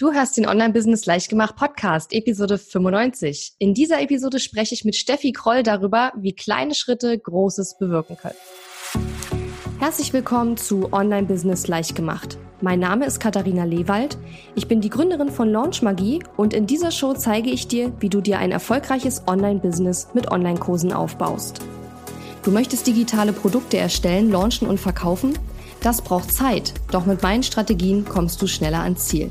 Du hörst den Online-Business Leichtgemacht Podcast, Episode 95. In dieser Episode spreche ich mit Steffi Kroll darüber, wie kleine Schritte Großes bewirken können. Herzlich willkommen zu Online-Business Leichtgemacht. Mein Name ist Katharina Lewald. Ich bin die Gründerin von Launch Magie und in dieser Show zeige ich dir, wie du dir ein erfolgreiches Online-Business mit Online-Kursen aufbaust. Du möchtest digitale Produkte erstellen, launchen und verkaufen? Das braucht Zeit, doch mit meinen Strategien kommst du schneller ans Ziel.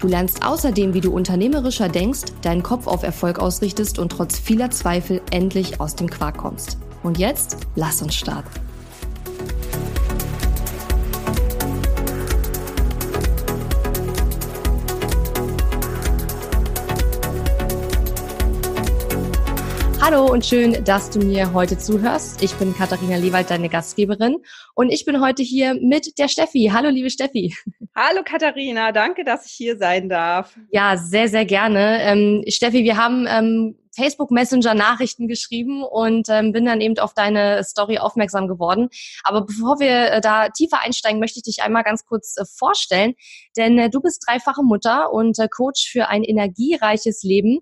Du lernst außerdem, wie du unternehmerischer denkst, deinen Kopf auf Erfolg ausrichtest und trotz vieler Zweifel endlich aus dem Quark kommst. Und jetzt lass uns starten. Hallo und schön, dass du mir heute zuhörst. Ich bin Katharina Lewald, deine Gastgeberin. Und ich bin heute hier mit der Steffi. Hallo, liebe Steffi. Hallo, Katharina. Danke, dass ich hier sein darf. Ja, sehr, sehr gerne. Ähm, Steffi, wir haben ähm, Facebook Messenger Nachrichten geschrieben und ähm, bin dann eben auf deine Story aufmerksam geworden. Aber bevor wir äh, da tiefer einsteigen, möchte ich dich einmal ganz kurz äh, vorstellen, denn äh, du bist dreifache Mutter und äh, Coach für ein energiereiches Leben.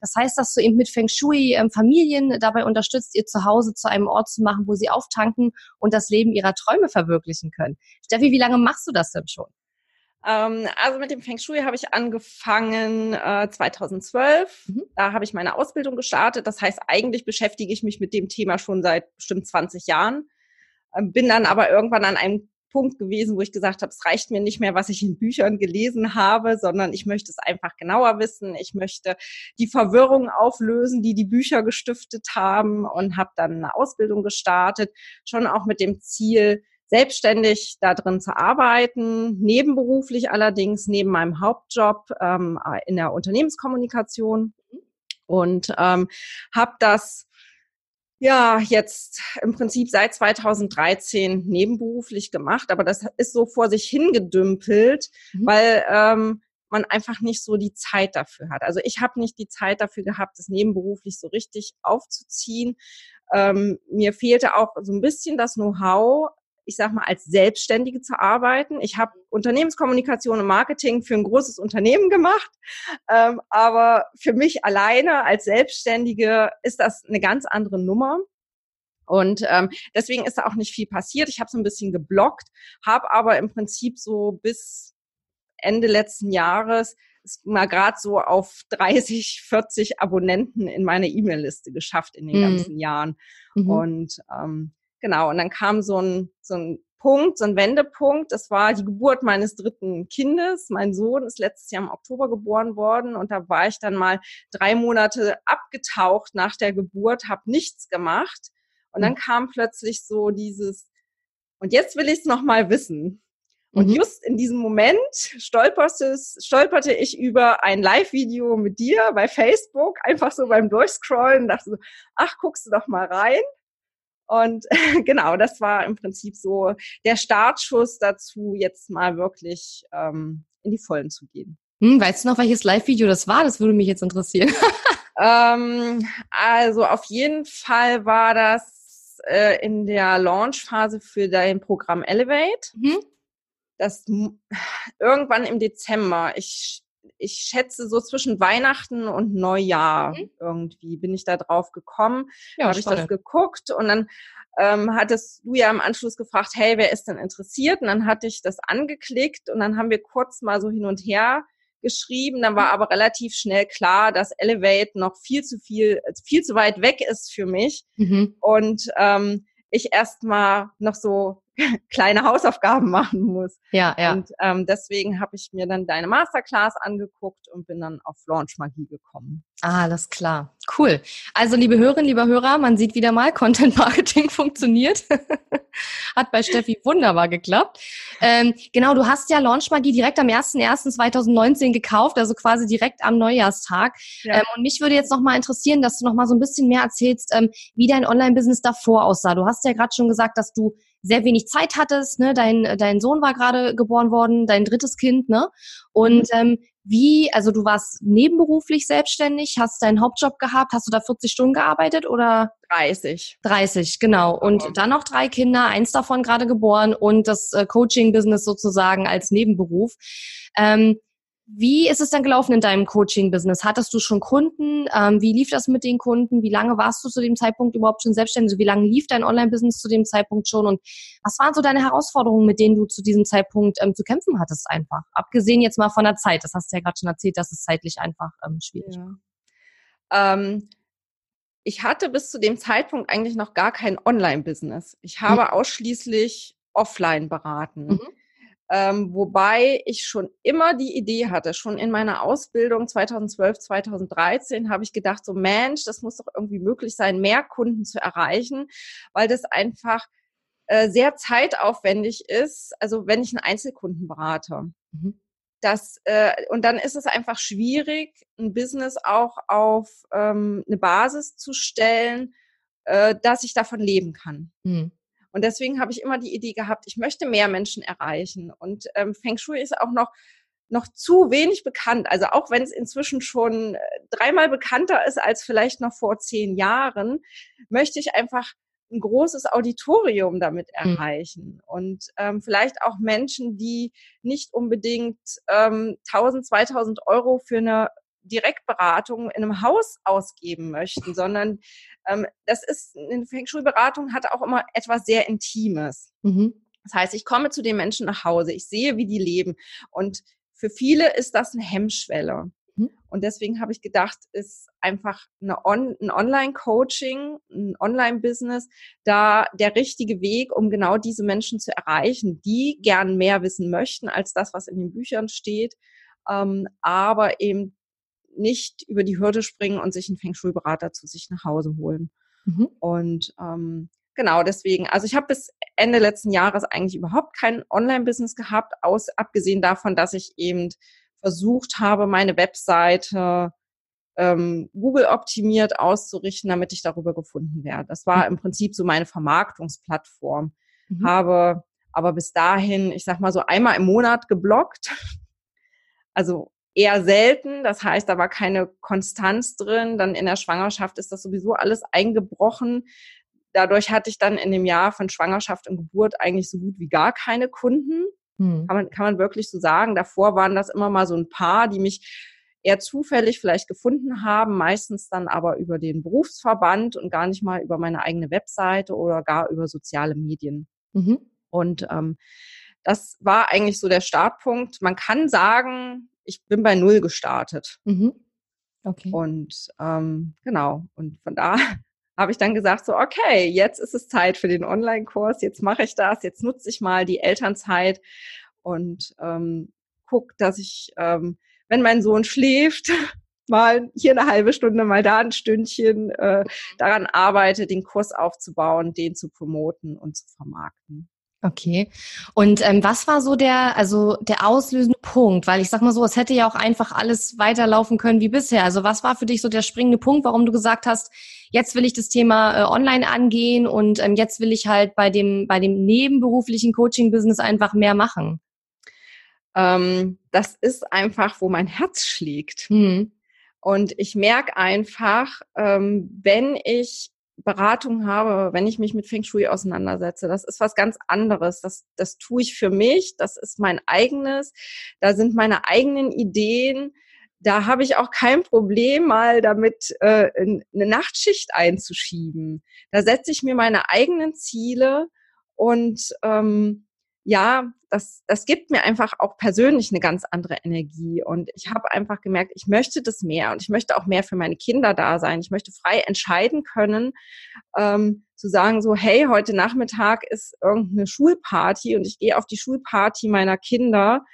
Das heißt, dass du eben mit Feng Shui ähm, Familien dabei unterstützt, ihr Zuhause zu einem Ort zu machen, wo sie auftanken und das Leben ihrer Träume verwirklichen können. Steffi, wie lange machst du das denn schon? Ähm, also mit dem Feng Shui habe ich angefangen äh, 2012. Mhm. Da habe ich meine Ausbildung gestartet. Das heißt, eigentlich beschäftige ich mich mit dem Thema schon seit bestimmt 20 Jahren. Ähm, bin dann aber irgendwann an einem Punkt gewesen, wo ich gesagt habe, es reicht mir nicht mehr, was ich in Büchern gelesen habe, sondern ich möchte es einfach genauer wissen. Ich möchte die Verwirrung auflösen, die die Bücher gestiftet haben und habe dann eine Ausbildung gestartet, schon auch mit dem Ziel, selbstständig da drin zu arbeiten, nebenberuflich allerdings, neben meinem Hauptjob ähm, in der Unternehmenskommunikation und ähm, habe das ja, jetzt im Prinzip seit 2013 nebenberuflich gemacht, aber das ist so vor sich hingedümpelt, mhm. weil ähm, man einfach nicht so die Zeit dafür hat. Also ich habe nicht die Zeit dafür gehabt, das nebenberuflich so richtig aufzuziehen. Ähm, mir fehlte auch so ein bisschen das Know-how, ich sag mal, als Selbstständige zu arbeiten. Ich habe Unternehmenskommunikation und Marketing für ein großes Unternehmen gemacht, ähm, aber für mich alleine als Selbstständige ist das eine ganz andere Nummer. Und ähm, deswegen ist da auch nicht viel passiert. Ich habe so ein bisschen geblockt, habe aber im Prinzip so bis Ende letzten Jahres mal gerade so auf 30, 40 Abonnenten in meine E-Mail-Liste geschafft in den mhm. ganzen Jahren. Mhm. Und ähm, Genau, und dann kam so ein, so ein Punkt, so ein Wendepunkt. Das war die Geburt meines dritten Kindes. Mein Sohn ist letztes Jahr im Oktober geboren worden und da war ich dann mal drei Monate abgetaucht nach der Geburt, habe nichts gemacht. Und dann mhm. kam plötzlich so dieses, und jetzt will ich es nochmal wissen. Und mhm. just in diesem Moment stolperte, stolperte ich über ein Live-Video mit dir bei Facebook, einfach so beim Durchscrollen, dachte so, ach, guckst du doch mal rein. Und genau, das war im Prinzip so der Startschuss dazu, jetzt mal wirklich ähm, in die Vollen zu gehen. Hm, weißt du noch, welches Live-Video das war? Das würde mich jetzt interessieren. ähm, also auf jeden Fall war das äh, in der Launch-Phase für dein Programm Elevate. Mhm. Das irgendwann im Dezember. Ich ich schätze so zwischen Weihnachten und Neujahr mhm. irgendwie bin ich da drauf gekommen. Ja, habe ich das geguckt und dann ähm, hattest du ja im Anschluss gefragt, hey, wer ist denn interessiert? Und dann hatte ich das angeklickt und dann haben wir kurz mal so hin und her geschrieben. Dann war mhm. aber relativ schnell klar, dass Elevate noch viel zu viel, viel zu weit weg ist für mich. Mhm. Und ähm, ich erstmal noch so kleine Hausaufgaben machen muss. Ja, ja. Und ähm, deswegen habe ich mir dann deine Masterclass angeguckt und bin dann auf Launch Magie gekommen. Ah, alles klar. Cool. Also, liebe Hörerinnen, lieber Hörer, man sieht wieder mal, Content Marketing funktioniert. Hat bei Steffi wunderbar geklappt. Ähm, genau, du hast ja Launch Magie direkt am 01.01.2019 gekauft, also quasi direkt am Neujahrstag. Ja. Ähm, und mich würde jetzt noch mal interessieren, dass du noch mal so ein bisschen mehr erzählst, ähm, wie dein Online-Business davor aussah. Du hast ja gerade schon gesagt, dass du sehr wenig Zeit hattest, ne? Dein, dein Sohn war gerade geboren worden, dein drittes Kind, ne? Und mhm. ähm, wie, also du warst nebenberuflich selbstständig, hast deinen Hauptjob gehabt, hast du da 40 Stunden gearbeitet oder? 30. 30, genau. Und oh. dann noch drei Kinder, eins davon gerade geboren und das äh, Coaching-Business sozusagen als Nebenberuf. Ähm, Wie ist es dann gelaufen in deinem Coaching-Business? Hattest du schon Kunden? Ähm, wie lief das mit den Kunden? Wie lange warst du zu dem Zeitpunkt überhaupt schon selbstständig? Also wie lange lief dein Online-Business zu dem Zeitpunkt schon? Und was waren so deine Herausforderungen, mit denen du zu diesem Zeitpunkt ähm, zu kämpfen hattest einfach? Abgesehen jetzt mal von der Zeit. Das hast du ja gerade schon erzählt, dass es zeitlich einfach ähm, schwierig ja. war. Ähm, ich hatte bis zu dem Zeitpunkt eigentlich noch gar kein Online-Business. Ich habe mhm. ausschließlich offline beraten. Mhm. Ähm, wobei ich schon immer die Idee hatte, schon in meiner Ausbildung 2012, 2013 habe ich gedacht, so Mensch, das muss doch irgendwie möglich sein, mehr Kunden zu erreichen, weil das einfach äh, sehr zeitaufwendig ist, also wenn ich einen Einzelkunden berate. Mhm. Das, äh, und dann ist es einfach schwierig, ein Business auch auf ähm, eine Basis zu stellen, äh, dass ich davon leben kann. Mhm. Und deswegen habe ich immer die Idee gehabt, ich möchte mehr Menschen erreichen. Und ähm, Feng Shui ist auch noch noch zu wenig bekannt. Also auch wenn es inzwischen schon äh, dreimal bekannter ist als vielleicht noch vor zehn Jahren, möchte ich einfach ein großes Auditorium damit hm. erreichen mhm. und ähm, vielleicht auch Menschen, die nicht unbedingt ähm, 1000, 2000 Euro für eine Direktberatung in einem Haus ausgeben möchten, sondern ähm, das ist, eine Feng Shui-Beratung hat auch immer etwas sehr Intimes. Mhm. Das heißt, ich komme zu den Menschen nach Hause, ich sehe, wie die leben und für viele ist das eine Hemmschwelle. Mhm. Und deswegen habe ich gedacht, ist einfach eine On ein Online-Coaching, ein Online-Business da der richtige Weg, um genau diese Menschen zu erreichen, die gern mehr wissen möchten als das, was in den Büchern steht, ähm, aber eben nicht über die Hürde springen und sich einen Feng Shui-Berater zu sich nach Hause holen. Mhm. Und ähm, genau deswegen, also ich habe bis Ende letzten Jahres eigentlich überhaupt kein Online-Business gehabt, aus, abgesehen davon, dass ich eben versucht habe, meine Webseite ähm, Google optimiert auszurichten, damit ich darüber gefunden werde. Das war im Prinzip so meine Vermarktungsplattform. Mhm. Habe aber bis dahin, ich sag mal so einmal im Monat geblockt. Also eher selten. Das heißt, da war keine Konstanz drin. Dann in der Schwangerschaft ist das sowieso alles eingebrochen. Dadurch hatte ich dann in dem Jahr von Schwangerschaft und Geburt eigentlich so gut wie gar keine Kunden. Hm. Kann, man, kann man wirklich so sagen. Davor waren das immer mal so ein paar, die mich eher zufällig vielleicht gefunden haben, meistens dann aber über den Berufsverband und gar nicht mal über meine eigene Webseite oder gar über soziale Medien. Mhm. Und ähm, das war eigentlich so der Startpunkt. Man kann sagen, ich bin bei Null gestartet. Mhm. Okay. Und ähm, genau, und von da habe ich dann gesagt, so, okay, jetzt ist es Zeit für den Online-Kurs, jetzt mache ich das, jetzt nutze ich mal die Elternzeit und ähm, guck, dass ich, ähm, wenn mein Sohn schläft, mal hier eine halbe Stunde, mal da ein Stündchen äh, daran arbeite, den Kurs aufzubauen, den zu promoten und zu vermarkten. Okay. Und ähm, was war so der, also der auslösende Punkt? Weil ich sag mal so, es hätte ja auch einfach alles weiterlaufen können wie bisher. Also was war für dich so der springende Punkt, warum du gesagt hast, jetzt will ich das Thema äh, online angehen und ähm, jetzt will ich halt bei dem, bei dem nebenberuflichen Coaching-Business einfach mehr machen? Ähm, das ist einfach, wo mein Herz schlägt. Hm. Und ich merke einfach, ähm, wenn ich Beratung habe, wenn ich mich mit Feng Shui auseinandersetze. Das ist was ganz anderes. Das, das tue ich für mich. Das ist mein eigenes. Da sind meine eigenen Ideen. Da habe ich auch kein Problem, mal damit äh, eine Nachtschicht einzuschieben. Da setze ich mir meine eigenen Ziele und ähm, ja, das, das gibt mir einfach auch persönlich eine ganz andere Energie. Und ich habe einfach gemerkt, ich möchte das mehr und ich möchte auch mehr für meine Kinder da sein. Ich möchte frei entscheiden können, ähm, zu sagen so, hey, heute Nachmittag ist irgendeine Schulparty und ich gehe auf die Schulparty meiner Kinder.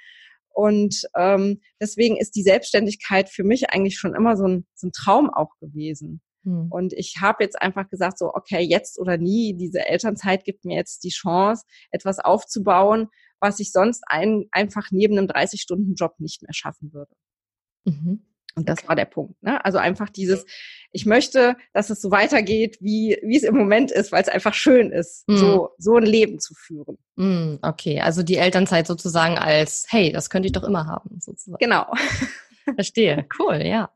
Und ähm, deswegen ist die Selbstständigkeit für mich eigentlich schon immer so ein, so ein Traum auch gewesen. Hm. Und ich habe jetzt einfach gesagt, so, okay, jetzt oder nie, diese Elternzeit gibt mir jetzt die Chance, etwas aufzubauen, was ich sonst ein, einfach neben einem 30-Stunden-Job nicht mehr schaffen würde. Mhm. Und das okay. war der Punkt. Ne? Also einfach dieses, ich möchte, dass es so weitergeht, wie, wie es im Moment ist, weil es einfach schön ist, mm. so, so ein Leben zu führen. Mm, okay, also die Elternzeit sozusagen als, hey, das könnte ich doch immer haben, sozusagen. Genau. Verstehe, cool, ja.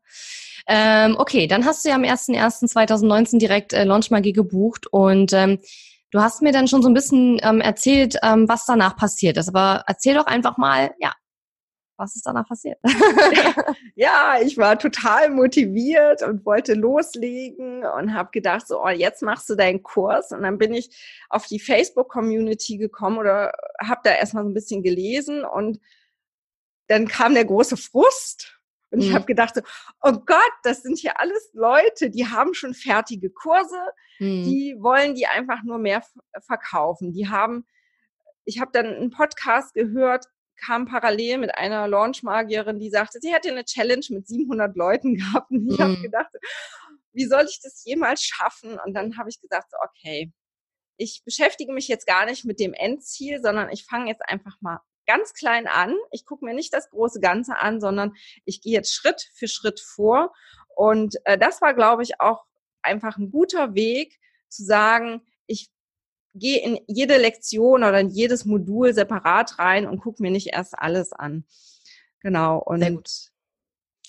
Ähm, okay, dann hast du ja am 01.01.2019 direkt äh, Launch Magie gebucht und ähm, du hast mir dann schon so ein bisschen ähm, erzählt, ähm, was danach passiert ist. Aber erzähl doch einfach mal, ja, was ist danach passiert? ja, ich war total motiviert und wollte loslegen und habe gedacht, so, oh, jetzt machst du deinen Kurs. Und dann bin ich auf die Facebook-Community gekommen oder habe da erstmal so ein bisschen gelesen und dann kam der große Frust. Und ich mhm. habe gedacht, so, oh Gott, das sind hier alles Leute, die haben schon fertige Kurse, mhm. die wollen die einfach nur mehr verkaufen. Die haben, ich habe dann einen Podcast gehört, kam parallel mit einer Launchmagierin, die sagte, sie hätte eine Challenge mit 700 Leuten gehabt. Und ich mhm. habe gedacht, wie soll ich das jemals schaffen? Und dann habe ich gesagt, so, okay, ich beschäftige mich jetzt gar nicht mit dem Endziel, sondern ich fange jetzt einfach mal ganz klein an. Ich gucke mir nicht das große Ganze an, sondern ich gehe jetzt Schritt für Schritt vor. Und äh, das war, glaube ich, auch einfach ein guter Weg zu sagen, ich gehe in jede Lektion oder in jedes Modul separat rein und gucke mir nicht erst alles an. Genau. Und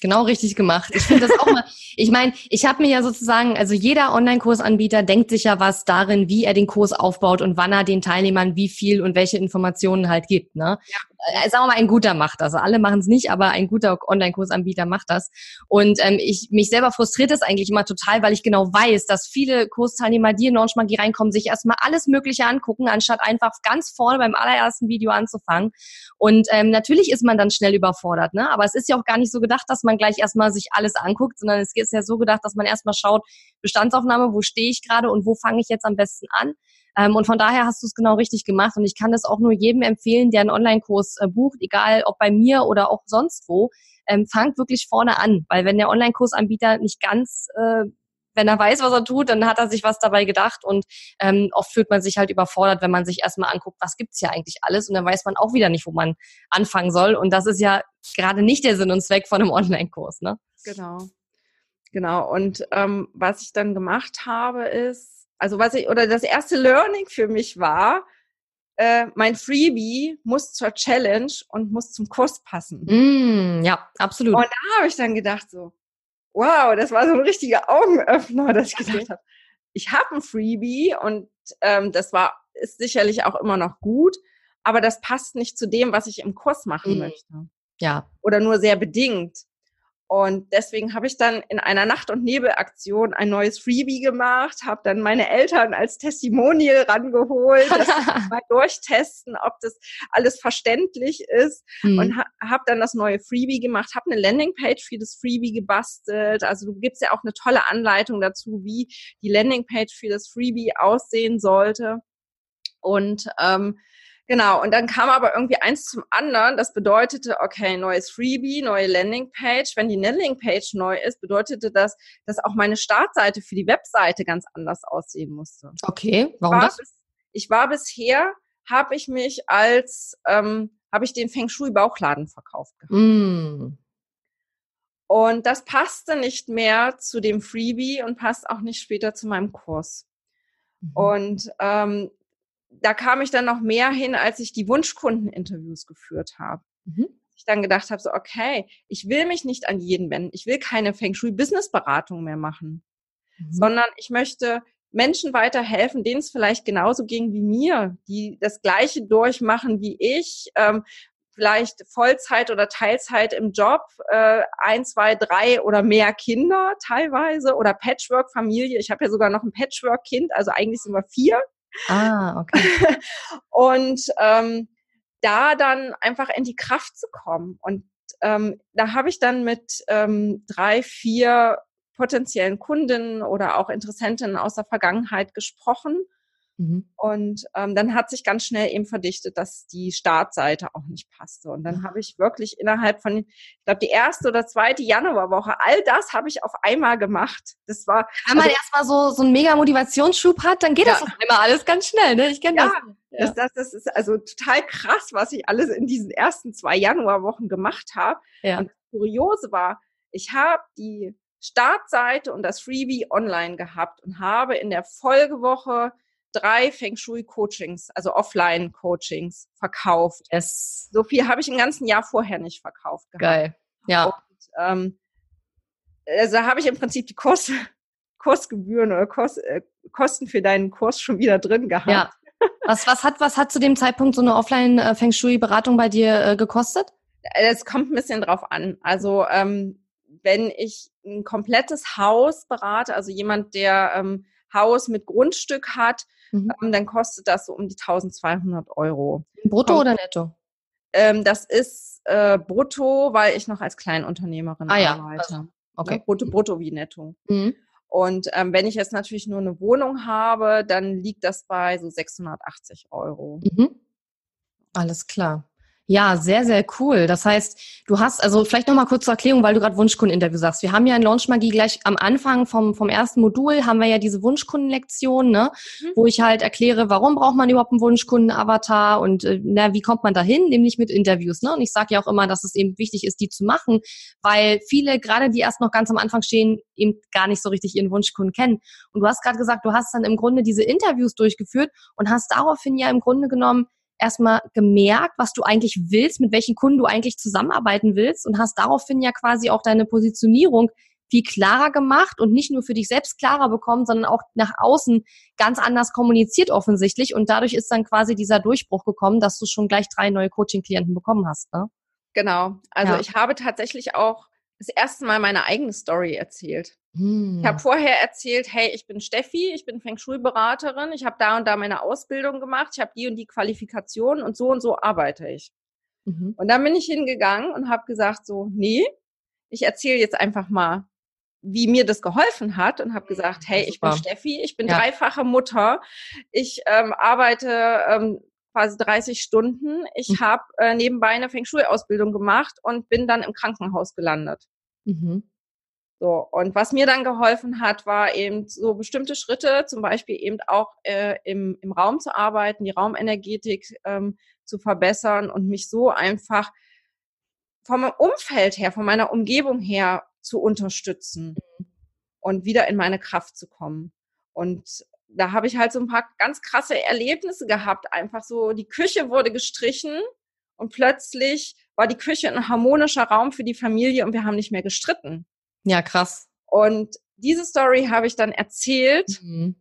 Genau richtig gemacht. Ich finde das auch mal, ich meine, ich habe mir ja sozusagen, also jeder Online-Kursanbieter denkt sich ja was darin, wie er den Kurs aufbaut und wann er den Teilnehmern wie viel und welche Informationen halt gibt. Ne? Ja. Äh, sagen wir mal, ein guter macht das. Alle machen es nicht, aber ein guter Online-Kursanbieter macht das. Und ähm, ich mich selber frustriert es eigentlich immer total, weil ich genau weiß, dass viele Kursteilnehmer, die in Launch Magie reinkommen, sich erstmal alles Mögliche angucken, anstatt einfach ganz vorne beim allerersten Video anzufangen. Und ähm, natürlich ist man dann schnell überfordert, ne? Aber es ist ja auch gar nicht so gedacht, dass man gleich erstmal sich alles anguckt, sondern es ist ja so gedacht, dass man erstmal schaut, Bestandsaufnahme, wo stehe ich gerade und wo fange ich jetzt am besten an. Ähm, und von daher hast du es genau richtig gemacht. Und ich kann das auch nur jedem empfehlen, der einen Online-Kurs äh, bucht, egal ob bei mir oder auch sonst wo. Ähm, fangt wirklich vorne an, weil wenn der Online-Kursanbieter nicht ganz äh, wenn er weiß, was er tut, dann hat er sich was dabei gedacht und ähm, oft fühlt man sich halt überfordert, wenn man sich erstmal anguckt, was gibt's hier eigentlich alles und dann weiß man auch wieder nicht, wo man anfangen soll und das ist ja gerade nicht der Sinn und Zweck von einem Online-Kurs, ne? Genau, genau. Und ähm, was ich dann gemacht habe, ist also was ich, oder das erste Learning für mich war, äh, mein Freebie muss zur Challenge und muss zum Kurs passen. Mm, ja, absolut. Und da habe ich dann gedacht so, wow, das war so ein richtiger Augenöffner, dass ich gedacht habe, ich habe ein Freebie und ähm, das war ist sicherlich auch immer noch gut, aber das passt nicht zu dem, was ich im Kurs machen mm. möchte. Ja. Oder nur sehr bedingt. Und deswegen habe ich dann in einer Nacht- und Nebelaktion ein neues Freebie gemacht, habe dann meine Eltern als Testimonial rangeholt, dass mal durchtesten, ob das alles verständlich ist mhm. und ha habe dann das neue Freebie gemacht, habe eine Landingpage für das Freebie gebastelt. Also du gibst ja auch eine tolle Anleitung dazu, wie die Landingpage für das Freebie aussehen sollte. Und ähm, Genau, und dann kam aber irgendwie eins zum anderen. Das bedeutete, okay, neues Freebie, neue Landingpage. Wenn die Landingpage neu ist, bedeutete das, dass auch meine Startseite für die Webseite ganz anders aussehen musste. Okay, warum das? Bis, ich war bisher, habe ich mich als, ähm, habe ich den Feng Shui Bauchladen verkauft gehabt. Mm. Und das passte nicht mehr zu dem Freebie und passt auch nicht später zu meinem Kurs. Mhm. Und ähm, da kam ich dann noch mehr hin, als ich die Wunschkundeninterviews geführt habe. Mhm. Ich dann gedacht habe, so, okay, ich will mich nicht an jeden wenden. Ich will keine Feng Shui Business Beratung mehr machen, mhm. sondern ich möchte Menschen weiterhelfen, denen es vielleicht genauso ging wie mir, die das Gleiche durchmachen wie ich, ähm, vielleicht Vollzeit oder Teilzeit im Job, äh, ein, zwei, drei oder mehr Kinder teilweise oder Patchwork-Familie. Ich habe ja sogar noch ein Patchwork-Kind, also eigentlich sind wir vier. Ah, okay. und ähm, da dann einfach in die Kraft zu kommen. Und ähm, da habe ich dann mit ähm, drei, vier potenziellen Kundinnen oder auch Interessentinnen aus der Vergangenheit gesprochen Mhm. Und ähm, dann hat sich ganz schnell eben verdichtet, dass die Startseite auch nicht passte. Und dann habe ich wirklich innerhalb von, ich glaube, die erste oder zweite Januarwoche, all das habe ich auf einmal gemacht. Das war. Wenn man also, erstmal so, so einen mega Motivationsschub hat, dann geht ja. das auf einmal alles ganz schnell, ne? Ich kenne ja, das. Ja. Das, das, ist also total krass, was ich alles in diesen ersten zwei Januarwochen gemacht habe. Ja. Und das Kuriose war, ich habe die Startseite und das Freebie online gehabt und habe in der Folgewoche drei Feng Shui Coachings, also Offline Coachings verkauft. Yes. So viel habe ich im ganzen Jahr vorher nicht verkauft. Gehabt. Geil. Ja. Und, ähm, also habe ich im Prinzip die Kurs, Kursgebühren oder Kurs, äh, Kosten für deinen Kurs schon wieder drin gehabt. Ja. Was, was hat, was hat zu dem Zeitpunkt so eine Offline äh, Feng Shui Beratung bei dir äh, gekostet? Es kommt ein bisschen drauf an. Also ähm, wenn ich ein komplettes Haus berate, also jemand, der ähm, Haus mit Grundstück hat, mhm. ähm, dann kostet das so um die 1200 Euro. Brutto oder netto? Ähm, das ist äh, brutto, weil ich noch als Kleinunternehmerin ah, ja. arbeite. Also, okay. Ne, brutto, brutto wie netto. Mhm. Und ähm, wenn ich jetzt natürlich nur eine Wohnung habe, dann liegt das bei so 680 Euro. Mhm. Alles klar. Ja, sehr, sehr cool. Das heißt, du hast, also vielleicht nochmal kurz zur Erklärung, weil du gerade Wunschkundeninterview sagst. Wir haben ja in Launch Magie gleich am Anfang vom, vom ersten Modul haben wir ja diese Wunschkundenlektion, ne, mhm. wo ich halt erkläre, warum braucht man überhaupt einen Wunschkunden-Avatar und äh, na, wie kommt man dahin, nämlich mit Interviews, ne? Und ich sage ja auch immer, dass es eben wichtig ist, die zu machen, weil viele, gerade die erst noch ganz am Anfang stehen, eben gar nicht so richtig ihren Wunschkunden kennen. Und du hast gerade gesagt, du hast dann im Grunde diese Interviews durchgeführt und hast daraufhin ja im Grunde genommen erstmal gemerkt, was du eigentlich willst, mit welchen Kunden du eigentlich zusammenarbeiten willst und hast daraufhin ja quasi auch deine Positionierung viel klarer gemacht und nicht nur für dich selbst klarer bekommen, sondern auch nach außen ganz anders kommuniziert offensichtlich. Und dadurch ist dann quasi dieser Durchbruch gekommen, dass du schon gleich drei neue Coaching-Klienten bekommen hast. Ne? Genau. Also ja. ich habe tatsächlich auch das erste Mal meine eigene Story erzählt. Hm. Ich habe vorher erzählt, hey, ich bin Steffi, ich bin Feng Shui-Beraterin, ich habe da und da meine Ausbildung gemacht, ich habe die und die Qualifikationen und so und so arbeite ich. Mhm. Und dann bin ich hingegangen und habe gesagt, so, nee, ich erzähle jetzt einfach mal, wie mir das geholfen hat und habe gesagt, hey, ich bin Steffi, ich bin ja. dreifache Mutter, ich ähm, arbeite ähm, quasi 30 Stunden, ich mhm. habe äh, nebenbei eine Feng Shui-Ausbildung gemacht und bin dann im Krankenhaus gelandet. Mhm. So, und was mir dann geholfen hat, war eben so bestimmte Schritte, zum Beispiel eben auch äh, im, im Raum zu arbeiten, die Raumenergetik ähm, zu verbessern und mich so einfach vom Umfeld her, von meiner Umgebung her zu unterstützen mhm. und wieder in meine Kraft zu kommen. Und da habe ich halt so ein paar ganz krasse Erlebnisse gehabt. Einfach so, die Küche wurde gestrichen und plötzlich war die Küche ein harmonischer Raum für die Familie und wir haben nicht mehr gestritten. Ja, krass. Und diese Story habe ich dann erzählt. Mhm.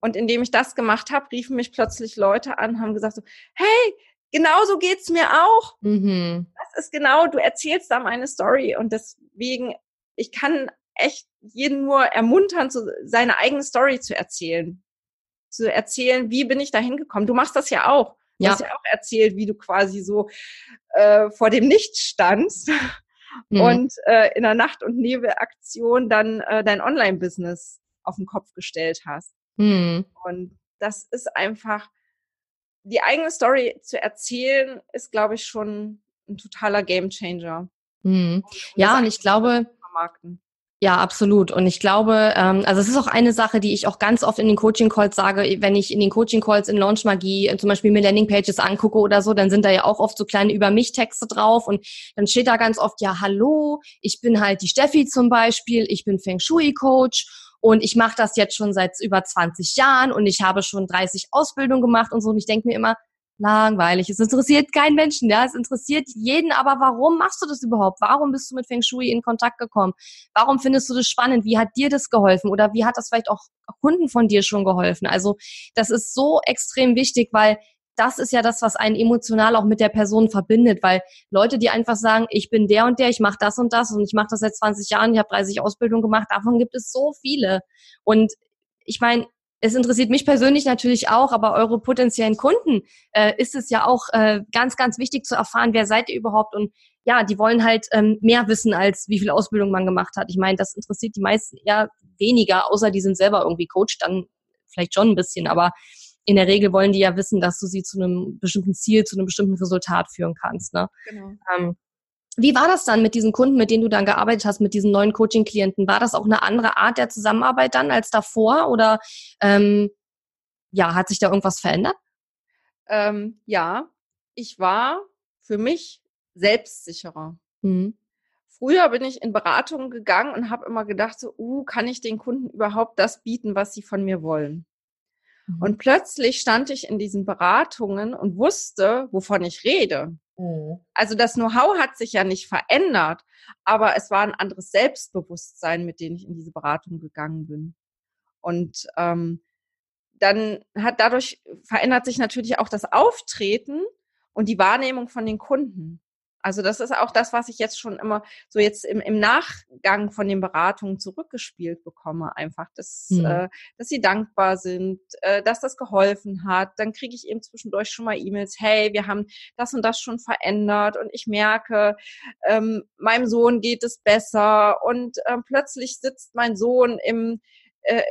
Und indem ich das gemacht habe, riefen mich plötzlich Leute an, haben gesagt so, hey, genau so geht's mir auch. Mhm. Das ist genau, du erzählst da meine Story. Und deswegen, ich kann echt jeden nur ermuntern, seine eigene Story zu erzählen. Zu erzählen, wie bin ich da hingekommen. Du machst das ja auch. Du ja. hast ja auch erzählt, wie du quasi so äh, vor dem Nichts standst mhm. und äh, in der Nacht- und Nebelaktion dann äh, dein Online-Business auf den Kopf gestellt hast. Mhm. Und das ist einfach, die eigene Story zu erzählen, ist, glaube ich, schon ein totaler Gamechanger. Mhm. Ja, und ich glaube, ja, absolut. Und ich glaube, ähm, also es ist auch eine Sache, die ich auch ganz oft in den Coaching-Calls sage, wenn ich in den Coaching-Calls in Launch Magie äh, zum Beispiel mir Landing-Pages angucke oder so, dann sind da ja auch oft so kleine Über mich-Texte drauf und dann steht da ganz oft, ja, hallo, ich bin halt die Steffi zum Beispiel, ich bin Feng Shui-Coach und ich mache das jetzt schon seit über 20 Jahren und ich habe schon 30 Ausbildungen gemacht und so. Und ich denke mir immer, langweilig. Es interessiert keinen Menschen, ja. Es interessiert jeden, aber warum machst du das überhaupt? Warum bist du mit Feng Shui in Kontakt gekommen? Warum findest du das spannend? Wie hat dir das geholfen? Oder wie hat das vielleicht auch Kunden von dir schon geholfen? Also, das ist so extrem wichtig, weil das ist ja das, was einen emotional auch mit der Person verbindet, weil Leute, die einfach sagen, ich bin der und der, ich mache das und das und ich mache das seit 20 Jahren, ich habe 30 Ausbildungen gemacht, davon gibt es so viele. Und ich meine, es interessiert mich persönlich natürlich auch, aber eure potenziellen Kunden äh, ist es ja auch äh, ganz, ganz wichtig zu erfahren, wer seid ihr überhaupt und ja, die wollen halt ähm, mehr wissen, als wie viel Ausbildung man gemacht hat. Ich meine, das interessiert die meisten eher weniger, außer die sind selber irgendwie Coach, dann vielleicht schon ein bisschen, aber in der Regel wollen die ja wissen, dass du sie zu einem bestimmten Ziel, zu einem bestimmten Resultat führen kannst. Ne? Genau. Ähm, wie war das dann mit diesen Kunden, mit denen du dann gearbeitet hast, mit diesen neuen Coaching-Klienten? War das auch eine andere Art der Zusammenarbeit dann als davor oder ähm, ja, hat sich da irgendwas verändert? Ähm, ja, ich war für mich selbstsicherer. Mhm. Früher bin ich in Beratungen gegangen und habe immer gedacht, so, uh, kann ich den Kunden überhaupt das bieten, was sie von mir wollen? Mhm. Und plötzlich stand ich in diesen Beratungen und wusste, wovon ich rede. Mhm. Also das Know-how hat sich ja nicht verändert, aber es war ein anderes Selbstbewusstsein, mit dem ich in diese Beratung gegangen bin. Und ähm, dann hat dadurch verändert sich natürlich auch das Auftreten und die Wahrnehmung von den Kunden. Also das ist auch das, was ich jetzt schon immer so jetzt im, im Nachgang von den Beratungen zurückgespielt bekomme. Einfach, dass, mhm. äh, dass sie dankbar sind, äh, dass das geholfen hat. Dann kriege ich eben zwischendurch schon mal E-Mails, hey, wir haben das und das schon verändert und ich merke, ähm, meinem Sohn geht es besser und äh, plötzlich sitzt mein Sohn im äh,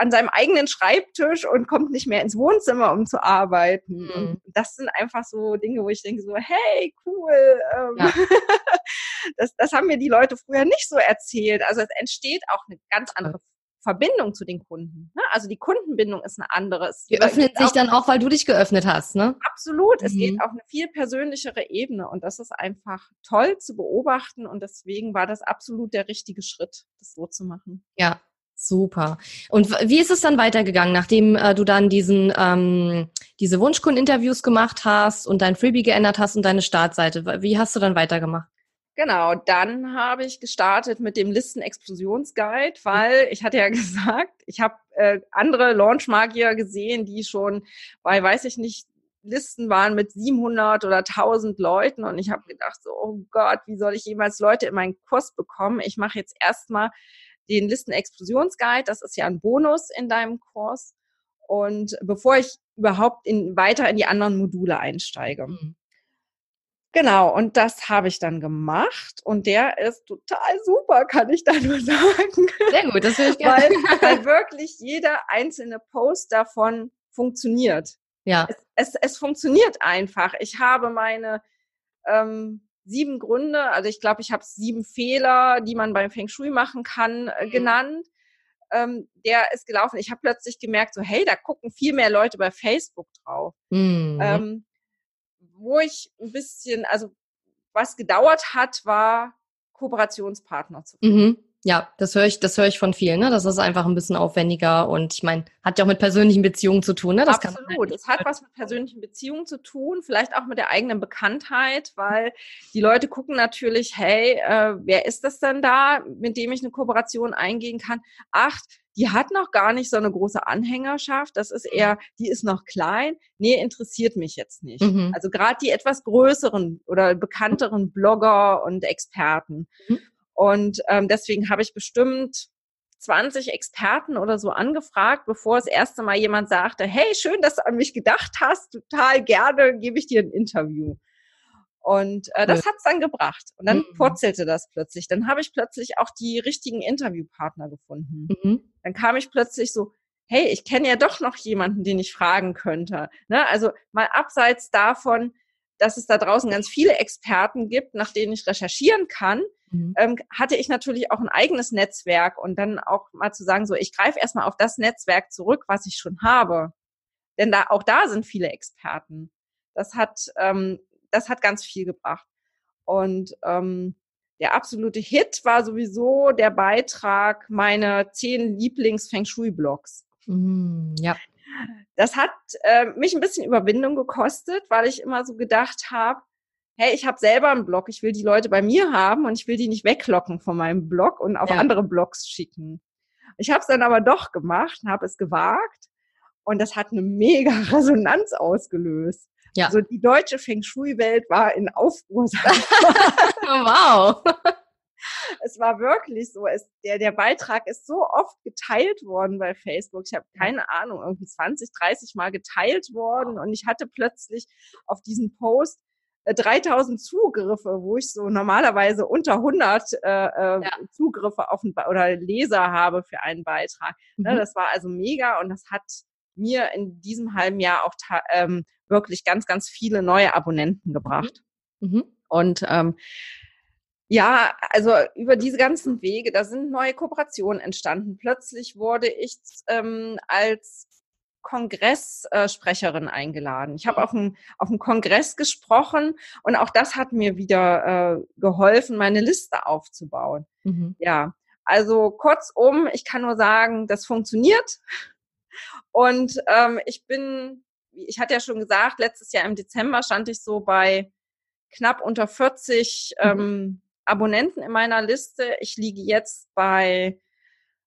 an seinem eigenen Schreibtisch und kommt nicht mehr ins Wohnzimmer, um zu arbeiten. Mhm. Das sind einfach so Dinge, wo ich denke so, hey, cool. Ähm, ja. das, das haben mir die Leute früher nicht so erzählt. Also es entsteht auch eine ganz andere Verbindung zu den Kunden. Ne? Also die Kundenbindung ist eine andere. Die öffnet sich dann auch, weil du dich geöffnet hast, ne? Absolut. Mhm. Es geht mhm. auf eine viel persönlichere Ebene und das ist einfach toll zu beobachten und deswegen war das absolut der richtige Schritt, das so zu machen. Ja, Super. Und wie ist es dann weitergegangen, nachdem äh, du dann diesen ähm, diese Wunschkundeninterviews gemacht hast und dein Freebie geändert hast und deine Startseite? Wie hast du dann weitergemacht? Genau, dann habe ich gestartet mit dem Listen-Explosionsguide, weil ich hatte ja gesagt, ich habe äh, andere Launch-Magier gesehen, die schon bei, weiß ich nicht, Listen waren mit 700 oder 1000 Leuten und ich habe gedacht, so, oh Gott, wie soll ich jemals Leute in meinen Kurs bekommen? Ich mache jetzt erstmal den Listen-Explosionsguide. Das ist ja ein Bonus in deinem Kurs. Und bevor ich überhaupt in, weiter in die anderen Module einsteige. Mhm. Genau, und das habe ich dann gemacht und der ist total super, kann ich da nur sagen. Sehr gut, das will ich gerne. Weil, weil wirklich jeder einzelne Post davon funktioniert. Ja. Es, es, es funktioniert einfach. Ich habe meine ähm, sieben Gründe, also ich glaube, ich habe sieben Fehler, die man beim Feng Shui machen kann, äh, mhm. genannt. Ähm, der ist gelaufen. Ich habe plötzlich gemerkt, so hey, da gucken viel mehr Leute bei Facebook drauf. Mhm. Ähm, wo ich ein bisschen, also was gedauert hat, war Kooperationspartner zu finden. Mhm. Ja, das höre ich, das höre ich von vielen. Ne? Das ist einfach ein bisschen aufwendiger und ich meine, hat ja auch mit persönlichen Beziehungen zu tun. Ne? Das halt Absolut. es hat was mit persönlichen Beziehungen zu tun, vielleicht auch mit der eigenen Bekanntheit, weil die Leute gucken natürlich, hey, äh, wer ist das denn da, mit dem ich eine Kooperation eingehen kann? Ach, die hat noch gar nicht so eine große Anhängerschaft. Das ist eher, die ist noch klein. Nee, interessiert mich jetzt nicht. Mhm. Also gerade die etwas größeren oder bekannteren Blogger und Experten. Mhm. Und ähm, deswegen habe ich bestimmt 20 Experten oder so angefragt, bevor das erste Mal jemand sagte, hey, schön, dass du an mich gedacht hast, total gerne gebe ich dir ein Interview. Und äh, das hat's dann gebracht. Und dann mhm. purzelte das plötzlich. Dann habe ich plötzlich auch die richtigen Interviewpartner gefunden. Mhm. Dann kam ich plötzlich so, hey, ich kenne ja doch noch jemanden, den ich fragen könnte. Ne? Also mal abseits davon, dass es da draußen ganz viele Experten gibt, nach denen ich recherchieren kann, mhm. ähm, hatte ich natürlich auch ein eigenes Netzwerk und dann auch mal zu sagen, so, ich greife erstmal auf das Netzwerk zurück, was ich schon habe. Denn da, auch da sind viele Experten. Das hat, ähm, das hat ganz viel gebracht. Und ähm, der absolute Hit war sowieso der Beitrag meiner zehn Lieblings-Feng Shui-Blogs. Mm, ja. Das hat äh, mich ein bisschen Überwindung gekostet, weil ich immer so gedacht habe, hey, ich habe selber einen Blog, ich will die Leute bei mir haben und ich will die nicht weglocken von meinem Blog und auf ja. andere Blogs schicken. Ich habe es dann aber doch gemacht, habe es gewagt und das hat eine mega Resonanz ausgelöst. Ja. Also die deutsche Feng Shui-Welt war in Aufruhr. wow. Es war wirklich so. Es, der, der Beitrag ist so oft geteilt worden bei Facebook. Ich habe keine Ahnung, irgendwie 20, 30 Mal geteilt worden und ich hatte plötzlich auf diesen Post 3000 äh, Zugriffe, wo ich so normalerweise unter 100 äh, äh, ja. Zugriffe auf ein, oder Leser habe für einen Beitrag. Ne, mhm. Das war also mega und das hat mir in diesem halben Jahr auch ähm, wirklich ganz, ganz viele neue Abonnenten gebracht. Mhm. Mhm. Und ähm, ja, also über diese ganzen Wege, da sind neue Kooperationen entstanden. Plötzlich wurde ich ähm, als Kongresssprecherin äh, eingeladen. Ich habe auf einem auf Kongress gesprochen und auch das hat mir wieder äh, geholfen, meine Liste aufzubauen. Mhm. Ja, also kurzum, ich kann nur sagen, das funktioniert. Und ähm, ich bin, ich hatte ja schon gesagt, letztes Jahr im Dezember stand ich so bei knapp unter 40 mhm. ähm, Abonnenten in meiner Liste. Ich liege jetzt bei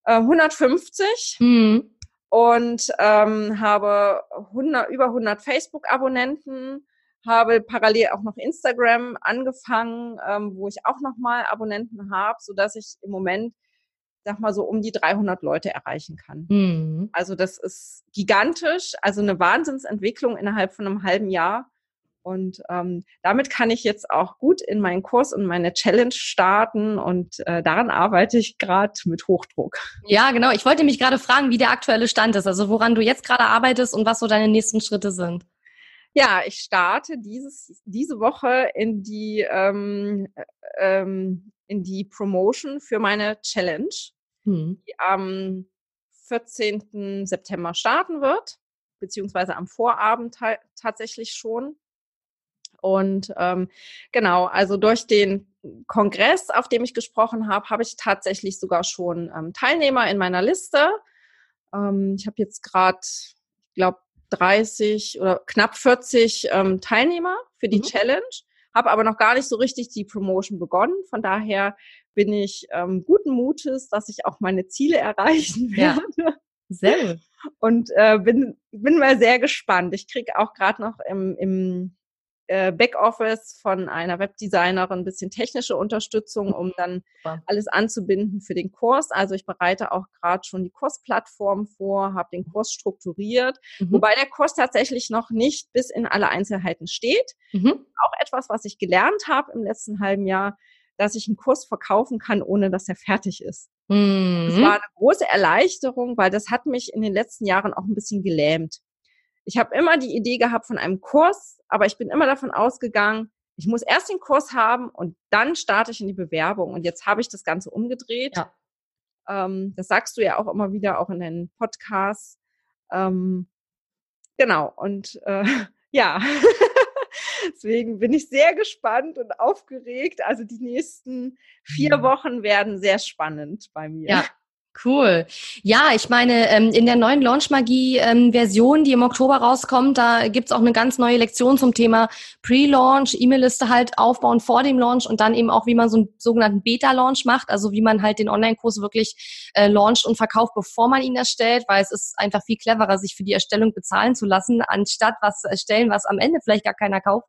äh, 150. Mhm und ähm, habe 100, über 100 Facebook-Abonnenten, habe parallel auch noch Instagram angefangen, ähm, wo ich auch nochmal Abonnenten habe, so dass ich im Moment sag mal so um die 300 Leute erreichen kann. Mhm. Also das ist gigantisch, also eine Wahnsinnsentwicklung innerhalb von einem halben Jahr. Und ähm, damit kann ich jetzt auch gut in meinen Kurs und meine Challenge starten und äh, daran arbeite ich gerade mit Hochdruck. Ja, genau. Ich wollte mich gerade fragen, wie der aktuelle Stand ist, also woran du jetzt gerade arbeitest und was so deine nächsten Schritte sind. Ja, ich starte dieses, diese Woche in die, ähm, äh, ähm, in die Promotion für meine Challenge, hm. die am 14. September starten wird, beziehungsweise am Vorabend tatsächlich schon. Und ähm, genau, also durch den Kongress, auf dem ich gesprochen habe, habe ich tatsächlich sogar schon ähm, Teilnehmer in meiner Liste. Ähm, ich habe jetzt gerade, ich glaube, 30 oder knapp 40 ähm, Teilnehmer für die mhm. Challenge, habe aber noch gar nicht so richtig die Promotion begonnen. Von daher bin ich ähm, guten Mutes, dass ich auch meine Ziele erreichen werde. Ja. Sehr gut. Und äh, bin, bin mal sehr gespannt. Ich kriege auch gerade noch im, im Backoffice von einer Webdesignerin ein bisschen technische Unterstützung, um dann alles anzubinden für den Kurs. Also ich bereite auch gerade schon die Kursplattform vor, habe den Kurs strukturiert, mhm. wobei der Kurs tatsächlich noch nicht bis in alle Einzelheiten steht. Mhm. Auch etwas, was ich gelernt habe im letzten halben Jahr, dass ich einen Kurs verkaufen kann, ohne dass er fertig ist. Mhm. Das war eine große Erleichterung, weil das hat mich in den letzten Jahren auch ein bisschen gelähmt. Ich habe immer die Idee gehabt von einem Kurs, aber ich bin immer davon ausgegangen, ich muss erst den Kurs haben und dann starte ich in die Bewerbung. Und jetzt habe ich das Ganze umgedreht. Ja. Ähm, das sagst du ja auch immer wieder, auch in deinen Podcasts. Ähm, genau, und äh, ja, deswegen bin ich sehr gespannt und aufgeregt. Also die nächsten vier mhm. Wochen werden sehr spannend bei mir. Ja, Cool. Ja, ich meine, ähm, in der neuen Launchmagie-Version, ähm, die im Oktober rauskommt, da gibt's auch eine ganz neue Lektion zum Thema Pre-Launch, E-Mail-Liste halt aufbauen vor dem Launch und dann eben auch, wie man so einen sogenannten Beta-Launch macht, also wie man halt den Online-Kurs wirklich äh, launcht und verkauft, bevor man ihn erstellt, weil es ist einfach viel cleverer, sich für die Erstellung bezahlen zu lassen, anstatt was zu erstellen, was am Ende vielleicht gar keiner kauft.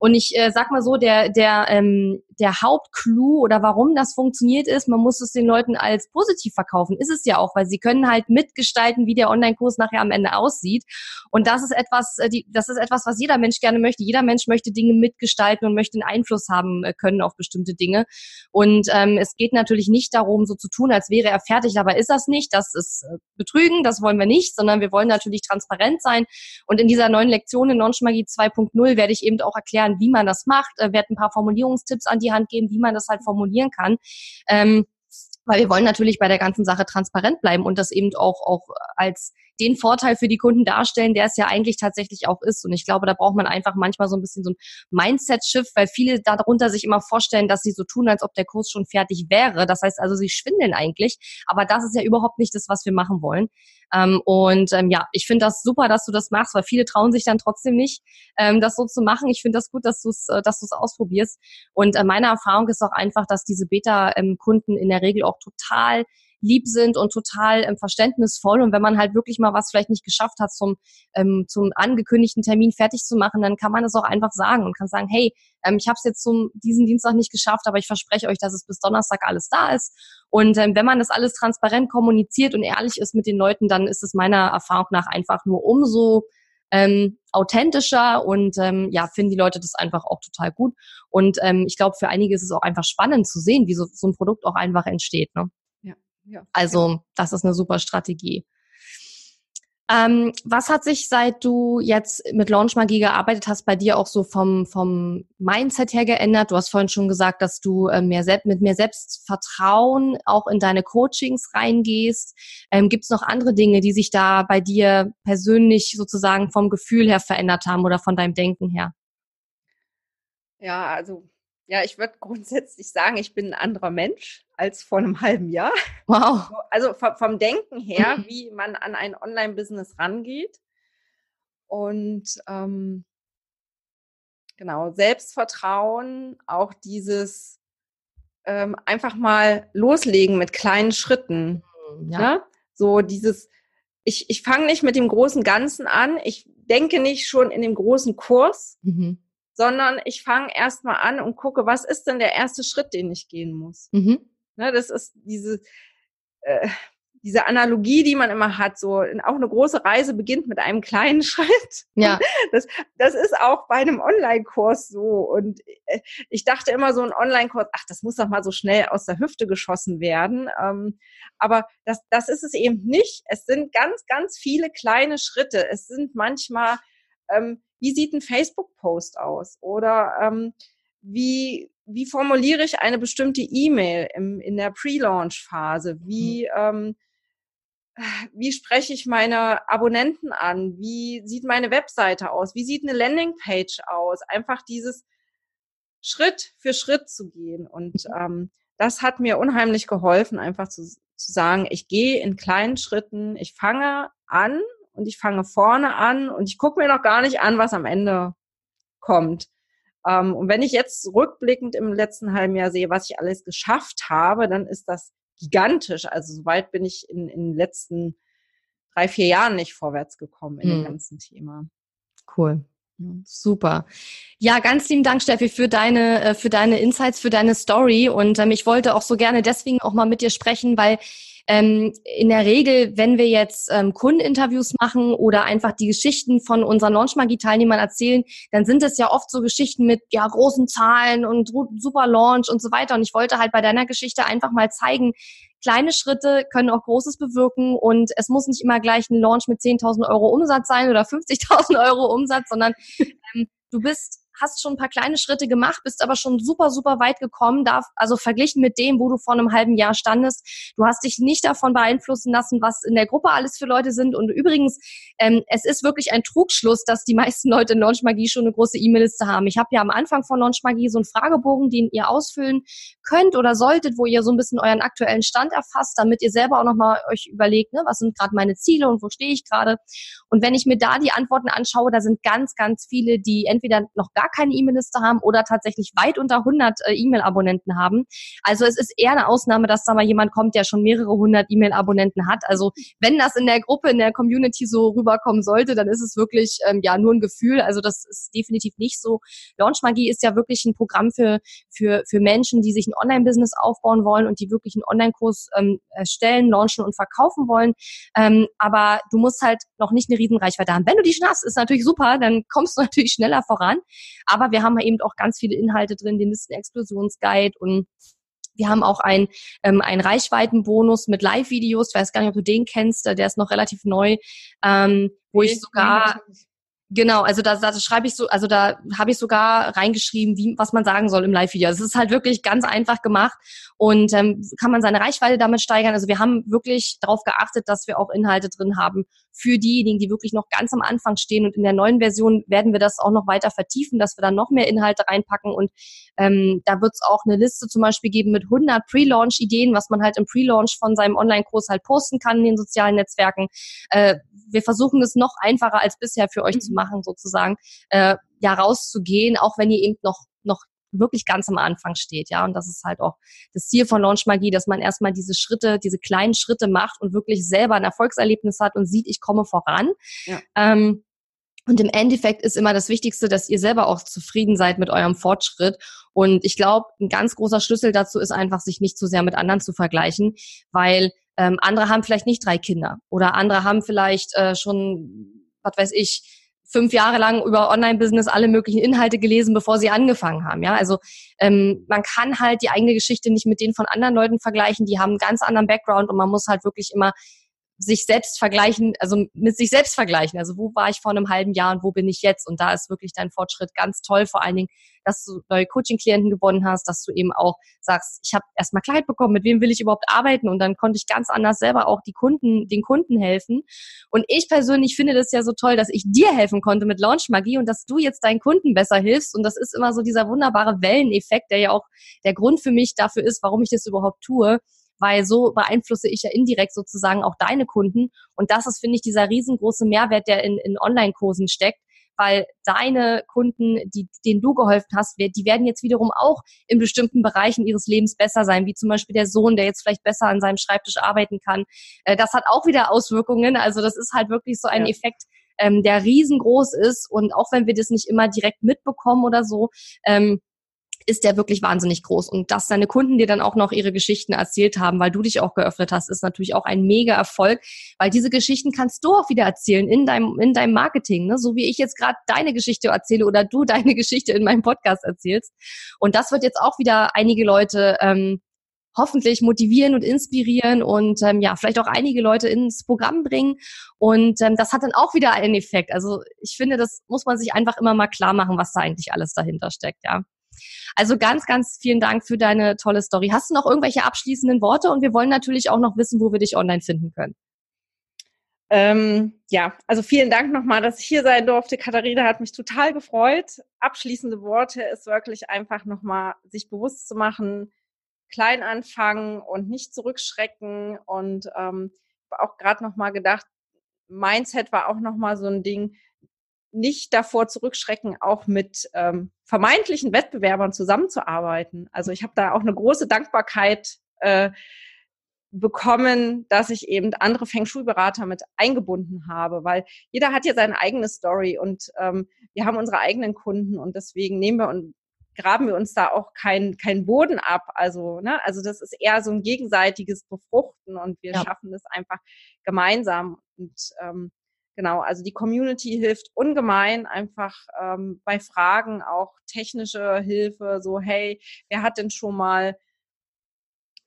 Und ich äh, sag mal so, der, der, ähm, der Hauptclou oder warum das funktioniert ist, man muss es den Leuten als positiv verkaufen. Ist es ja auch, weil sie können halt mitgestalten, wie der Online-Kurs nachher am Ende aussieht. Und das ist etwas, äh, die, das ist etwas, was jeder Mensch gerne möchte. Jeder Mensch möchte Dinge mitgestalten und möchte einen Einfluss haben äh, können auf bestimmte Dinge. Und ähm, es geht natürlich nicht darum, so zu tun, als wäre er fertig, aber ist das nicht. Das ist äh, Betrügen, das wollen wir nicht, sondern wir wollen natürlich transparent sein. Und in dieser neuen Lektion in Launch Magie 2.0 werde ich eben auch erklären, erklären, wie man das macht, äh, werde ein paar Formulierungstipps an die Hand geben, wie man das halt formulieren kann. Ähm, weil wir wollen natürlich bei der ganzen Sache transparent bleiben und das eben auch, auch als den Vorteil für die Kunden darstellen, der es ja eigentlich tatsächlich auch ist. Und ich glaube, da braucht man einfach manchmal so ein bisschen so ein Mindset-Shift, weil viele darunter sich immer vorstellen, dass sie so tun, als ob der Kurs schon fertig wäre. Das heißt also, sie schwindeln eigentlich. Aber das ist ja überhaupt nicht das, was wir machen wollen. Ähm, und ähm, ja, ich finde das super, dass du das machst, weil viele trauen sich dann trotzdem nicht, ähm, das so zu machen. Ich finde das gut, dass du es äh, dass du es ausprobierst. Und äh, meine Erfahrung ist auch einfach, dass diese Beta-Kunden in der Regel auch total lieb sind und total ähm, verständnisvoll. Und wenn man halt wirklich mal was vielleicht nicht geschafft hat, zum, ähm, zum angekündigten Termin fertig zu machen, dann kann man es auch einfach sagen und kann sagen, hey, ähm, ich habe es jetzt zum diesen Dienstag nicht geschafft, aber ich verspreche euch, dass es bis Donnerstag alles da ist. Und ähm, wenn man das alles transparent kommuniziert und ehrlich ist mit den Leuten, dann ist es meiner Erfahrung nach einfach nur umso ähm, authentischer und ähm, ja, finden die Leute das einfach auch total gut. Und ähm, ich glaube, für einige ist es auch einfach spannend zu sehen, wie so, so ein Produkt auch einfach entsteht. Ne? Ja. Also das ist eine super Strategie. Ähm, was hat sich, seit du jetzt mit Launch Magie gearbeitet hast, bei dir auch so vom, vom Mindset her geändert? Du hast vorhin schon gesagt, dass du äh, mehr mit mehr Selbstvertrauen auch in deine Coachings reingehst. Ähm, Gibt es noch andere Dinge, die sich da bei dir persönlich sozusagen vom Gefühl her verändert haben oder von deinem Denken her? Ja, also ja, ich würde grundsätzlich sagen, ich bin ein anderer Mensch als vor einem halben Jahr. Wow. Also vom, Denken her, mhm. wie man an ein Online-Business rangeht. Und ähm, genau, Selbstvertrauen, auch dieses ähm, einfach mal loslegen mit kleinen Schritten. Mhm, ja. Ne? So dieses, ich, ich fange nicht mit dem großen Ganzen an. Ich denke nicht schon in dem großen Kurs, mhm. Sondern ich fange erstmal an und gucke, was ist denn der erste Schritt, den ich gehen muss. Mhm. Ne, das ist diese, äh, diese Analogie, die man immer hat, so auch eine große Reise beginnt mit einem kleinen Schritt. Ja. Das, das ist auch bei einem Online-Kurs so. Und äh, ich dachte immer so ein Online-Kurs, ach, das muss doch mal so schnell aus der Hüfte geschossen werden. Ähm, aber das, das ist es eben nicht. Es sind ganz, ganz viele kleine Schritte. Es sind manchmal, ähm, wie sieht ein Facebook-Post aus? Oder ähm, wie, wie formuliere ich eine bestimmte E-Mail in der Pre-Launch-Phase? Wie, mhm. ähm, wie spreche ich meine Abonnenten an? Wie sieht meine Webseite aus? Wie sieht eine Landingpage aus? Einfach dieses Schritt für Schritt zu gehen. Und mhm. ähm, das hat mir unheimlich geholfen, einfach zu, zu sagen, ich gehe in kleinen Schritten, ich fange an und ich fange vorne an und ich gucke mir noch gar nicht an, was am Ende kommt. Ähm, und wenn ich jetzt rückblickend im letzten halben Jahr sehe, was ich alles geschafft habe, dann ist das gigantisch. Also so weit bin ich in, in den letzten drei, vier Jahren nicht vorwärts gekommen in hm. dem ganzen Thema. Cool. Super. Ja, ganz lieben Dank, Steffi, für deine, äh, für deine Insights, für deine Story. Und ähm, ich wollte auch so gerne deswegen auch mal mit dir sprechen, weil ähm, in der Regel, wenn wir jetzt ähm, Kundeninterviews machen oder einfach die Geschichten von unseren Launch-Magie-Teilnehmern erzählen, dann sind es ja oft so Geschichten mit ja großen Zahlen und super Launch und so weiter. Und ich wollte halt bei deiner Geschichte einfach mal zeigen, kleine Schritte können auch Großes bewirken und es muss nicht immer gleich ein Launch mit 10.000 Euro Umsatz sein oder 50.000 Euro Umsatz, sondern ähm, du bist hast schon ein paar kleine Schritte gemacht, bist aber schon super, super weit gekommen. Darf, also verglichen mit dem, wo du vor einem halben Jahr standest. Du hast dich nicht davon beeinflussen lassen, was in der Gruppe alles für Leute sind. Und übrigens, ähm, es ist wirklich ein Trugschluss, dass die meisten Leute in Launch Magie schon eine große E-Mail-Liste haben. Ich habe ja am Anfang von Launch Magie so einen Fragebogen, den ihr ausfüllen könnt oder solltet, wo ihr so ein bisschen euren aktuellen Stand erfasst, damit ihr selber auch nochmal euch überlegt, ne, was sind gerade meine Ziele und wo stehe ich gerade. Und wenn ich mir da die Antworten anschaue, da sind ganz, ganz viele, die entweder noch gar keine E-Mail-Liste haben oder tatsächlich weit unter 100 äh, E-Mail-Abonnenten haben. Also es ist eher eine Ausnahme, dass da mal jemand kommt, der schon mehrere hundert E-Mail-Abonnenten hat. Also wenn das in der Gruppe, in der Community so rüberkommen sollte, dann ist es wirklich ähm, ja nur ein Gefühl. Also das ist definitiv nicht so. Launch Magie ist ja wirklich ein Programm für für für Menschen, die sich ein Online-Business aufbauen wollen und die wirklich einen Online-Kurs ähm, erstellen, launchen und verkaufen wollen. Ähm, aber du musst halt noch nicht eine Riesenreichweite haben. Wenn du die schon hast, ist natürlich super, dann kommst du natürlich schneller voran. Aber wir haben eben auch ganz viele Inhalte drin, den Listen-Explosionsguide und wir haben auch ein, ähm, einen Reichweitenbonus mit Live-Videos. Ich weiß gar nicht, ob du den kennst, der ist noch relativ neu, ähm, wo ich sogar Genau, also da, da schreibe ich so, also da habe ich sogar reingeschrieben, wie was man sagen soll im Live-Video. Also es ist halt wirklich ganz einfach gemacht und ähm, kann man seine Reichweite damit steigern. Also wir haben wirklich darauf geachtet, dass wir auch Inhalte drin haben für diejenigen, die wirklich noch ganz am Anfang stehen. Und in der neuen Version werden wir das auch noch weiter vertiefen, dass wir dann noch mehr Inhalte reinpacken. Und ähm, da wird es auch eine Liste zum Beispiel geben mit 100 Pre-Launch-Ideen, was man halt im Pre-Launch von seinem Online-Kurs halt posten kann in den sozialen Netzwerken. Äh, wir versuchen es noch einfacher als bisher für euch mhm. zu machen, sozusagen, äh, ja, rauszugehen, auch wenn ihr eben noch, noch wirklich ganz am Anfang steht, ja. Und das ist halt auch das Ziel von Launch Magie, dass man erstmal diese Schritte, diese kleinen Schritte macht und wirklich selber ein Erfolgserlebnis hat und sieht, ich komme voran. Ja. Ähm, und im Endeffekt ist immer das Wichtigste, dass ihr selber auch zufrieden seid mit eurem Fortschritt. Und ich glaube, ein ganz großer Schlüssel dazu ist einfach, sich nicht zu sehr mit anderen zu vergleichen, weil ähm, andere haben vielleicht nicht drei Kinder oder andere haben vielleicht äh, schon, was weiß ich, fünf Jahre lang über Online-Business alle möglichen Inhalte gelesen, bevor sie angefangen haben. Ja, also ähm, man kann halt die eigene Geschichte nicht mit denen von anderen Leuten vergleichen. Die haben einen ganz anderen Background und man muss halt wirklich immer sich selbst vergleichen, also mit sich selbst vergleichen. Also wo war ich vor einem halben Jahr und wo bin ich jetzt? Und da ist wirklich dein Fortschritt ganz toll. Vor allen Dingen, dass du neue Coaching-Klienten gewonnen hast, dass du eben auch sagst, ich habe erstmal Kleid bekommen, mit wem will ich überhaupt arbeiten? Und dann konnte ich ganz anders selber auch die Kunden, den Kunden helfen. Und ich persönlich finde das ja so toll, dass ich dir helfen konnte mit Launch Magie und dass du jetzt deinen Kunden besser hilfst. Und das ist immer so dieser wunderbare Welleneffekt, der ja auch der Grund für mich dafür ist, warum ich das überhaupt tue weil so beeinflusse ich ja indirekt sozusagen auch deine Kunden. Und das ist, finde ich, dieser riesengroße Mehrwert, der in, in Online-Kursen steckt, weil deine Kunden, die, denen du geholfen hast, die werden jetzt wiederum auch in bestimmten Bereichen ihres Lebens besser sein, wie zum Beispiel der Sohn, der jetzt vielleicht besser an seinem Schreibtisch arbeiten kann. Äh, das hat auch wieder Auswirkungen. Also das ist halt wirklich so ein ja. Effekt, ähm, der riesengroß ist. Und auch wenn wir das nicht immer direkt mitbekommen oder so, ähm, ist der wirklich wahnsinnig groß. Und dass deine Kunden dir dann auch noch ihre Geschichten erzählt haben, weil du dich auch geöffnet hast, ist natürlich auch ein mega Erfolg, weil diese Geschichten kannst du auch wieder erzählen in deinem, in deinem Marketing, ne? so wie ich jetzt gerade deine Geschichte erzähle oder du deine Geschichte in meinem Podcast erzählst. Und das wird jetzt auch wieder einige Leute ähm, hoffentlich motivieren und inspirieren und ähm, ja, vielleicht auch einige Leute ins Programm bringen. Und ähm, das hat dann auch wieder einen Effekt. Also ich finde, das muss man sich einfach immer mal klar machen, was da eigentlich alles dahinter steckt, ja. Also ganz, ganz vielen Dank für deine tolle Story. Hast du noch irgendwelche abschließenden Worte? Und wir wollen natürlich auch noch wissen, wo wir dich online finden können. Ähm, ja, also vielen Dank nochmal, dass ich hier sein durfte. Katharina hat mich total gefreut. Abschließende Worte ist wirklich einfach nochmal sich bewusst zu machen, klein anfangen und nicht zurückschrecken. Und ähm, auch gerade nochmal gedacht, Mindset war auch nochmal so ein Ding, nicht davor zurückschrecken, auch mit ähm, vermeintlichen Wettbewerbern zusammenzuarbeiten. Also ich habe da auch eine große Dankbarkeit äh, bekommen, dass ich eben andere Feng Shui-Berater mit eingebunden habe, weil jeder hat ja seine eigene Story und ähm, wir haben unsere eigenen Kunden und deswegen nehmen wir und graben wir uns da auch keinen kein Boden ab. Also, ne, also das ist eher so ein gegenseitiges Befruchten und wir ja. schaffen das einfach gemeinsam. Und ähm, genau, also die Community hilft ungemein einfach ähm, bei Fragen auch technische Hilfe, so hey, wer hat denn schon mal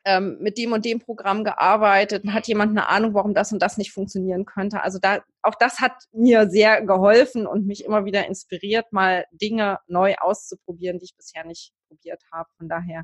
ähm, mit dem und dem Programm gearbeitet und hat jemand eine Ahnung, warum das und das nicht funktionieren könnte. Also da, auch das hat mir sehr geholfen und mich immer wieder inspiriert, mal Dinge neu auszuprobieren, die ich bisher nicht probiert habe. Von daher,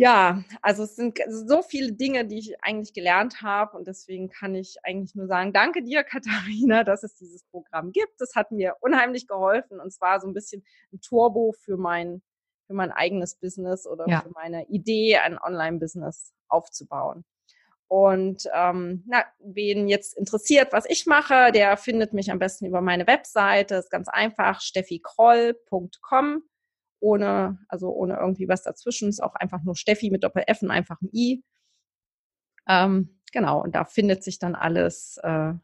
ja, also es sind so viele Dinge, die ich eigentlich gelernt habe und deswegen kann ich eigentlich nur sagen, danke dir, Katharina, dass es dieses Programm gibt. Das hat mir unheimlich geholfen und zwar so ein bisschen ein Turbo für mein für mein eigenes Business oder ja. für meine Idee, ein Online-Business aufzubauen. Und ähm, na, wen jetzt interessiert, was ich mache, der findet mich am besten über meine Webseite. Das ist ganz einfach, steffikroll.com. Ohne, also ohne irgendwie was dazwischen. Ist auch einfach nur Steffi mit Doppel-F und einfach ein I. Ähm, genau, und da findet sich dann alles, äh,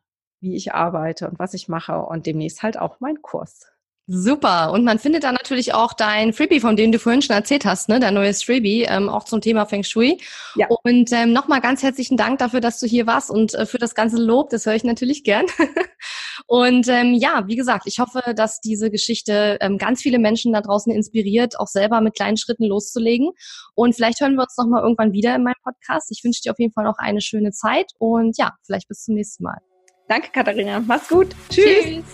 wie ich arbeite und was ich mache und demnächst halt auch mein Kurs. Super. Und man findet da natürlich auch dein Freebie, von dem du vorhin schon erzählt hast, ne? dein neues Freebie, ähm, auch zum Thema Feng Shui. Ja. Und ähm, nochmal ganz herzlichen Dank dafür, dass du hier warst und äh, für das ganze Lob. Das höre ich natürlich gern. und ähm, ja, wie gesagt, ich hoffe, dass diese Geschichte ähm, ganz viele Menschen da draußen inspiriert, auch selber mit kleinen Schritten loszulegen. Und vielleicht hören wir uns nochmal irgendwann wieder in meinem Podcast. Ich wünsche dir auf jeden Fall noch eine schöne Zeit und ja, vielleicht bis zum nächsten Mal. Danke, Katharina. Mach's gut. Tschüss. Tschüss.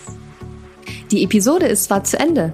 Die Episode ist zwar zu Ende,